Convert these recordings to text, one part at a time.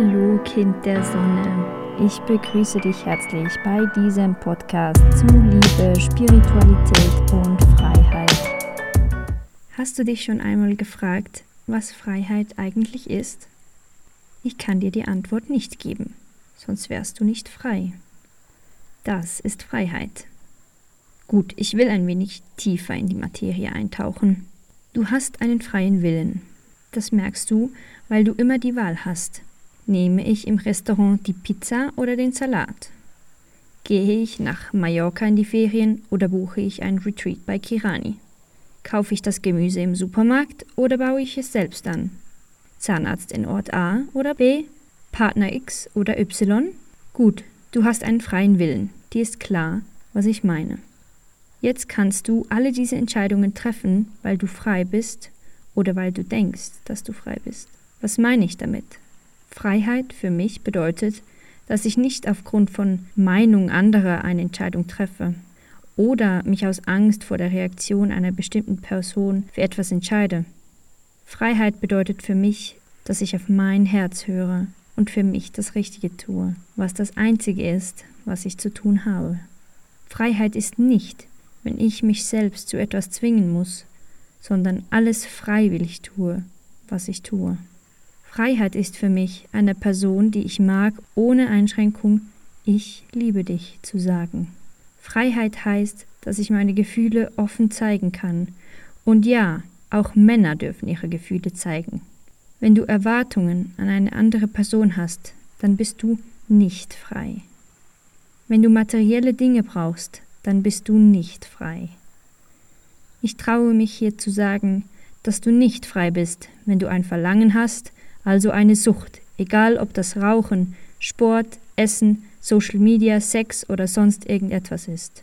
Hallo Kind der Sonne. Ich begrüße dich herzlich bei diesem Podcast zu Liebe, Spiritualität und Freiheit. Hast du dich schon einmal gefragt, was Freiheit eigentlich ist? Ich kann dir die Antwort nicht geben, sonst wärst du nicht frei. Das ist Freiheit. Gut, ich will ein wenig tiefer in die Materie eintauchen. Du hast einen freien Willen. Das merkst du, weil du immer die Wahl hast. Nehme ich im Restaurant die Pizza oder den Salat? Gehe ich nach Mallorca in die Ferien oder buche ich ein Retreat bei Kirani? Kaufe ich das Gemüse im Supermarkt oder baue ich es selbst an? Zahnarzt in Ort A oder B? Partner X oder Y? Gut, du hast einen freien Willen. Dir ist klar, was ich meine. Jetzt kannst du alle diese Entscheidungen treffen, weil du frei bist oder weil du denkst, dass du frei bist. Was meine ich damit? Freiheit für mich bedeutet, dass ich nicht aufgrund von Meinung anderer eine Entscheidung treffe oder mich aus Angst vor der Reaktion einer bestimmten Person für etwas entscheide. Freiheit bedeutet für mich, dass ich auf mein Herz höre und für mich das Richtige tue, was das Einzige ist, was ich zu tun habe. Freiheit ist nicht, wenn ich mich selbst zu etwas zwingen muss, sondern alles freiwillig tue, was ich tue. Freiheit ist für mich, einer Person, die ich mag, ohne Einschränkung Ich liebe dich zu sagen. Freiheit heißt, dass ich meine Gefühle offen zeigen kann. Und ja, auch Männer dürfen ihre Gefühle zeigen. Wenn du Erwartungen an eine andere Person hast, dann bist du nicht frei. Wenn du materielle Dinge brauchst, dann bist du nicht frei. Ich traue mich hier zu sagen, dass du nicht frei bist, wenn du ein Verlangen hast, also eine Sucht, egal ob das Rauchen, Sport, Essen, Social Media, Sex oder sonst irgendetwas ist.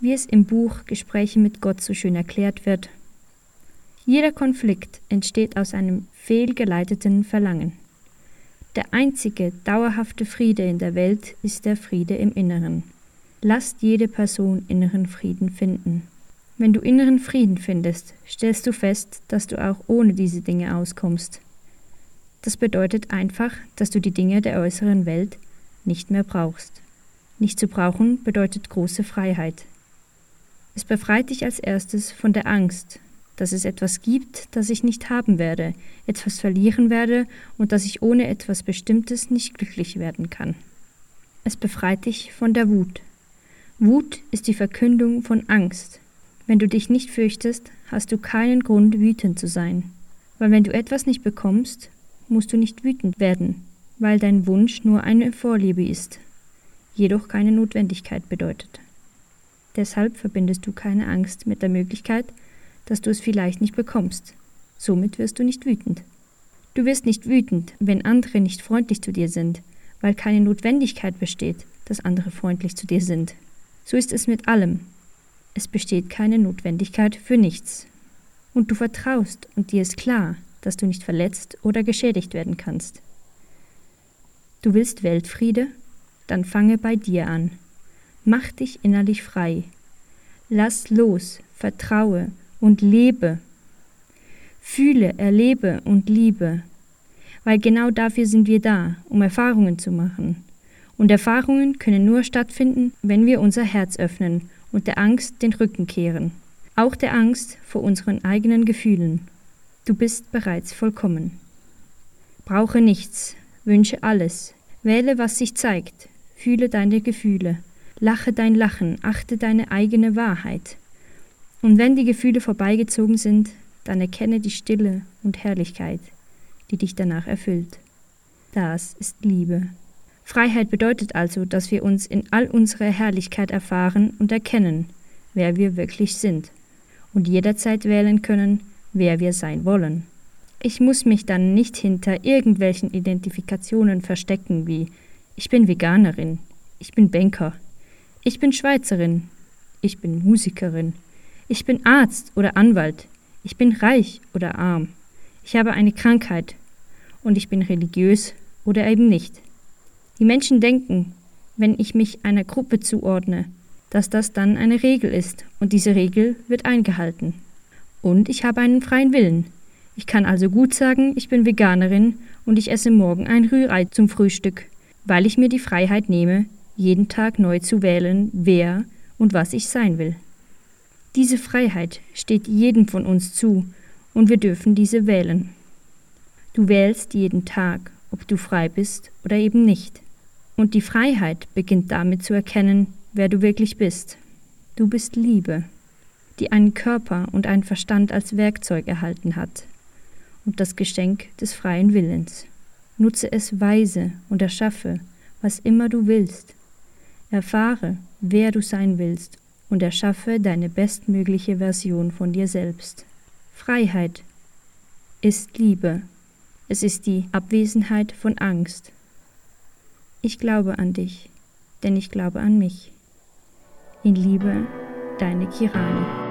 Wie es im Buch Gespräche mit Gott so schön erklärt wird, jeder Konflikt entsteht aus einem fehlgeleiteten Verlangen. Der einzige dauerhafte Friede in der Welt ist der Friede im Inneren. Lasst jede Person inneren Frieden finden. Wenn du inneren Frieden findest, stellst du fest, dass du auch ohne diese Dinge auskommst. Das bedeutet einfach, dass du die Dinge der äußeren Welt nicht mehr brauchst. Nicht zu brauchen bedeutet große Freiheit. Es befreit dich als erstes von der Angst, dass es etwas gibt, das ich nicht haben werde, etwas verlieren werde und dass ich ohne etwas Bestimmtes nicht glücklich werden kann. Es befreit dich von der Wut. Wut ist die Verkündung von Angst, wenn du dich nicht fürchtest, hast du keinen Grund, wütend zu sein. Weil wenn du etwas nicht bekommst, musst du nicht wütend werden, weil dein Wunsch nur eine Vorliebe ist, jedoch keine Notwendigkeit bedeutet. Deshalb verbindest du keine Angst mit der Möglichkeit, dass du es vielleicht nicht bekommst. Somit wirst du nicht wütend. Du wirst nicht wütend, wenn andere nicht freundlich zu dir sind, weil keine Notwendigkeit besteht, dass andere freundlich zu dir sind. So ist es mit allem, es besteht keine Notwendigkeit für nichts. Und du vertraust und dir ist klar, dass du nicht verletzt oder geschädigt werden kannst. Du willst Weltfriede? Dann fange bei dir an. Mach dich innerlich frei. Lass los, vertraue und lebe. Fühle, erlebe und liebe. Weil genau dafür sind wir da, um Erfahrungen zu machen. Und Erfahrungen können nur stattfinden, wenn wir unser Herz öffnen und der Angst den Rücken kehren, auch der Angst vor unseren eigenen Gefühlen. Du bist bereits vollkommen. Brauche nichts, wünsche alles, wähle, was sich zeigt, fühle deine Gefühle, lache dein Lachen, achte deine eigene Wahrheit. Und wenn die Gefühle vorbeigezogen sind, dann erkenne die Stille und Herrlichkeit, die dich danach erfüllt. Das ist Liebe. Freiheit bedeutet also, dass wir uns in all unserer Herrlichkeit erfahren und erkennen, wer wir wirklich sind und jederzeit wählen können, wer wir sein wollen. Ich muss mich dann nicht hinter irgendwelchen Identifikationen verstecken wie ich bin Veganerin, ich bin Banker, ich bin Schweizerin, ich bin Musikerin, ich bin Arzt oder Anwalt, ich bin reich oder arm, ich habe eine Krankheit und ich bin religiös oder eben nicht. Die Menschen denken, wenn ich mich einer Gruppe zuordne, dass das dann eine Regel ist und diese Regel wird eingehalten. Und ich habe einen freien Willen. Ich kann also gut sagen, ich bin Veganerin und ich esse morgen ein Rührei zum Frühstück, weil ich mir die Freiheit nehme, jeden Tag neu zu wählen, wer und was ich sein will. Diese Freiheit steht jedem von uns zu und wir dürfen diese wählen. Du wählst jeden Tag, ob du frei bist oder eben nicht. Und die Freiheit beginnt damit zu erkennen, wer du wirklich bist. Du bist Liebe, die einen Körper und einen Verstand als Werkzeug erhalten hat und das Geschenk des freien Willens. Nutze es weise und erschaffe, was immer du willst. Erfahre, wer du sein willst und erschaffe deine bestmögliche Version von dir selbst. Freiheit ist Liebe. Es ist die Abwesenheit von Angst. Ich glaube an dich, denn ich glaube an mich. In Liebe, deine Kirani.